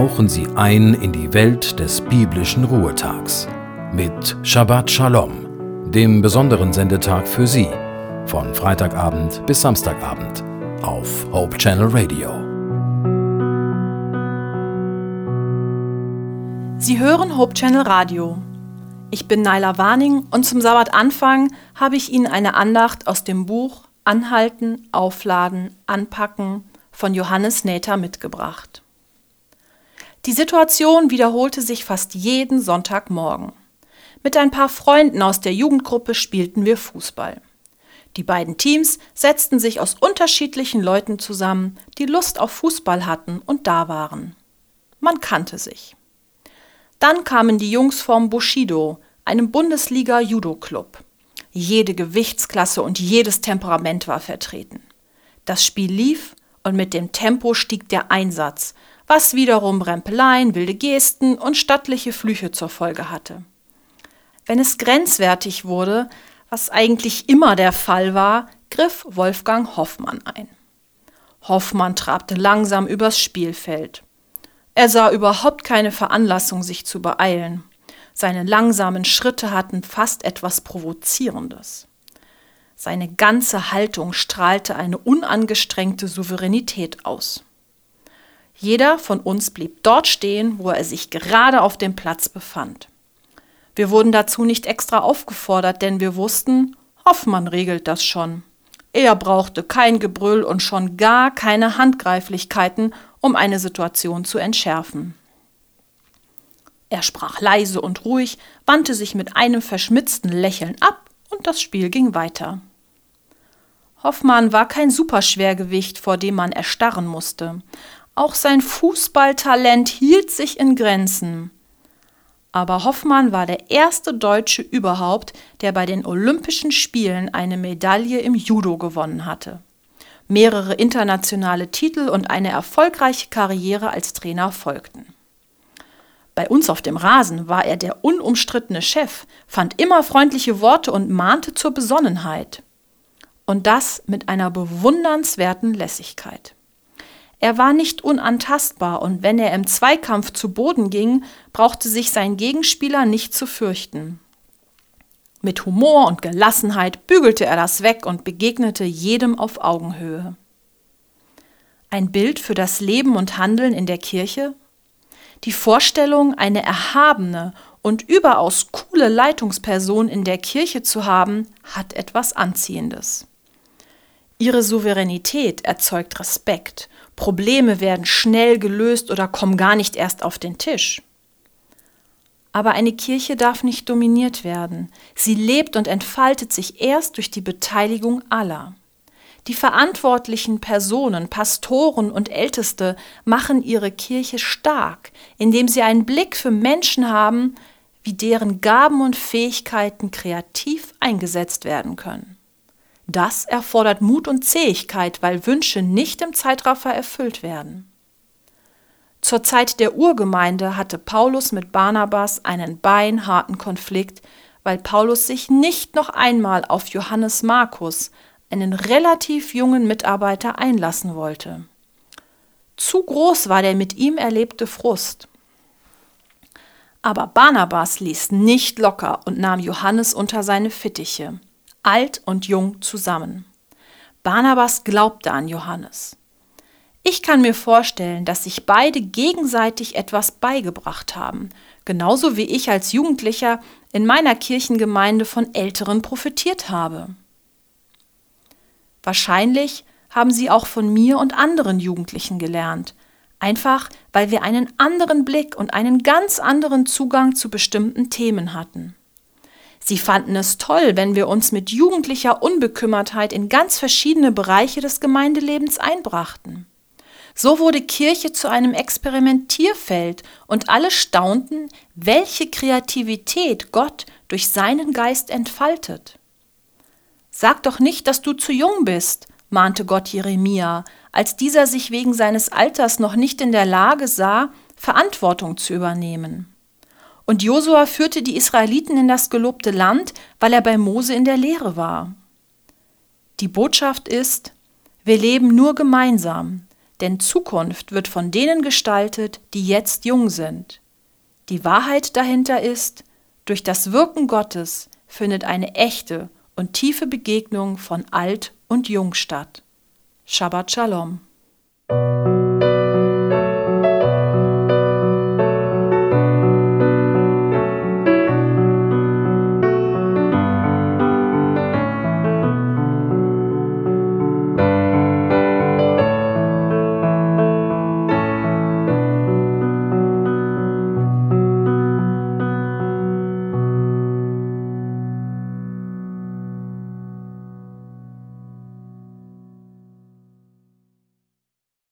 tauchen Sie ein in die Welt des biblischen Ruhetags mit Shabbat Shalom, dem besonderen Sendetag für Sie, von Freitagabend bis Samstagabend auf Hope Channel Radio. Sie hören Hope Channel Radio. Ich bin Naila Warning und zum Sabbatanfang habe ich Ihnen eine Andacht aus dem Buch Anhalten, Aufladen, Anpacken von Johannes Näther mitgebracht. Die Situation wiederholte sich fast jeden Sonntagmorgen. Mit ein paar Freunden aus der Jugendgruppe spielten wir Fußball. Die beiden Teams setzten sich aus unterschiedlichen Leuten zusammen, die Lust auf Fußball hatten und da waren. Man kannte sich. Dann kamen die Jungs vom Bushido, einem Bundesliga-Judo-Club. Jede Gewichtsklasse und jedes Temperament war vertreten. Das Spiel lief und mit dem Tempo stieg der Einsatz, was wiederum Rempeleien, wilde Gesten und stattliche Flüche zur Folge hatte. Wenn es grenzwertig wurde, was eigentlich immer der Fall war, griff Wolfgang Hoffmann ein. Hoffmann trabte langsam übers Spielfeld. Er sah überhaupt keine Veranlassung, sich zu beeilen. Seine langsamen Schritte hatten fast etwas Provozierendes. Seine ganze Haltung strahlte eine unangestrengte Souveränität aus. Jeder von uns blieb dort stehen, wo er sich gerade auf dem Platz befand. Wir wurden dazu nicht extra aufgefordert, denn wir wussten, Hoffmann regelt das schon. Er brauchte kein Gebrüll und schon gar keine Handgreiflichkeiten, um eine Situation zu entschärfen. Er sprach leise und ruhig, wandte sich mit einem verschmitzten Lächeln ab und das Spiel ging weiter. Hoffmann war kein Superschwergewicht, vor dem man erstarren musste. Auch sein Fußballtalent hielt sich in Grenzen. Aber Hoffmann war der erste Deutsche überhaupt, der bei den Olympischen Spielen eine Medaille im Judo gewonnen hatte. Mehrere internationale Titel und eine erfolgreiche Karriere als Trainer folgten. Bei uns auf dem Rasen war er der unumstrittene Chef, fand immer freundliche Worte und mahnte zur Besonnenheit. Und das mit einer bewundernswerten Lässigkeit. Er war nicht unantastbar und wenn er im Zweikampf zu Boden ging, brauchte sich sein Gegenspieler nicht zu fürchten. Mit Humor und Gelassenheit bügelte er das weg und begegnete jedem auf Augenhöhe. Ein Bild für das Leben und Handeln in der Kirche? Die Vorstellung, eine erhabene und überaus coole Leitungsperson in der Kirche zu haben, hat etwas Anziehendes. Ihre Souveränität erzeugt Respekt Probleme werden schnell gelöst oder kommen gar nicht erst auf den Tisch. Aber eine Kirche darf nicht dominiert werden. Sie lebt und entfaltet sich erst durch die Beteiligung aller. Die verantwortlichen Personen, Pastoren und Älteste machen ihre Kirche stark, indem sie einen Blick für Menschen haben, wie deren Gaben und Fähigkeiten kreativ eingesetzt werden können. Das erfordert Mut und Zähigkeit, weil Wünsche nicht im Zeitraffer erfüllt werden. Zur Zeit der Urgemeinde hatte Paulus mit Barnabas einen beinharten Konflikt, weil Paulus sich nicht noch einmal auf Johannes Markus, einen relativ jungen Mitarbeiter, einlassen wollte. Zu groß war der mit ihm erlebte Frust. Aber Barnabas ließ nicht locker und nahm Johannes unter seine Fittiche alt und jung zusammen. Barnabas glaubte an Johannes. Ich kann mir vorstellen, dass sich beide gegenseitig etwas beigebracht haben, genauso wie ich als Jugendlicher in meiner Kirchengemeinde von Älteren profitiert habe. Wahrscheinlich haben sie auch von mir und anderen Jugendlichen gelernt, einfach weil wir einen anderen Blick und einen ganz anderen Zugang zu bestimmten Themen hatten. Sie fanden es toll, wenn wir uns mit jugendlicher Unbekümmertheit in ganz verschiedene Bereiche des Gemeindelebens einbrachten. So wurde Kirche zu einem Experimentierfeld und alle staunten, welche Kreativität Gott durch seinen Geist entfaltet. Sag doch nicht, dass du zu jung bist, mahnte Gott Jeremia, als dieser sich wegen seines Alters noch nicht in der Lage sah, Verantwortung zu übernehmen. Und Josua führte die Israeliten in das gelobte Land, weil er bei Mose in der Lehre war. Die Botschaft ist, wir leben nur gemeinsam, Denn Zukunft wird von denen gestaltet, die jetzt jung sind. Die Wahrheit dahinter ist, durch das Wirken Gottes findet eine echte und tiefe Begegnung von alt und jung statt. Shabbat Shalom.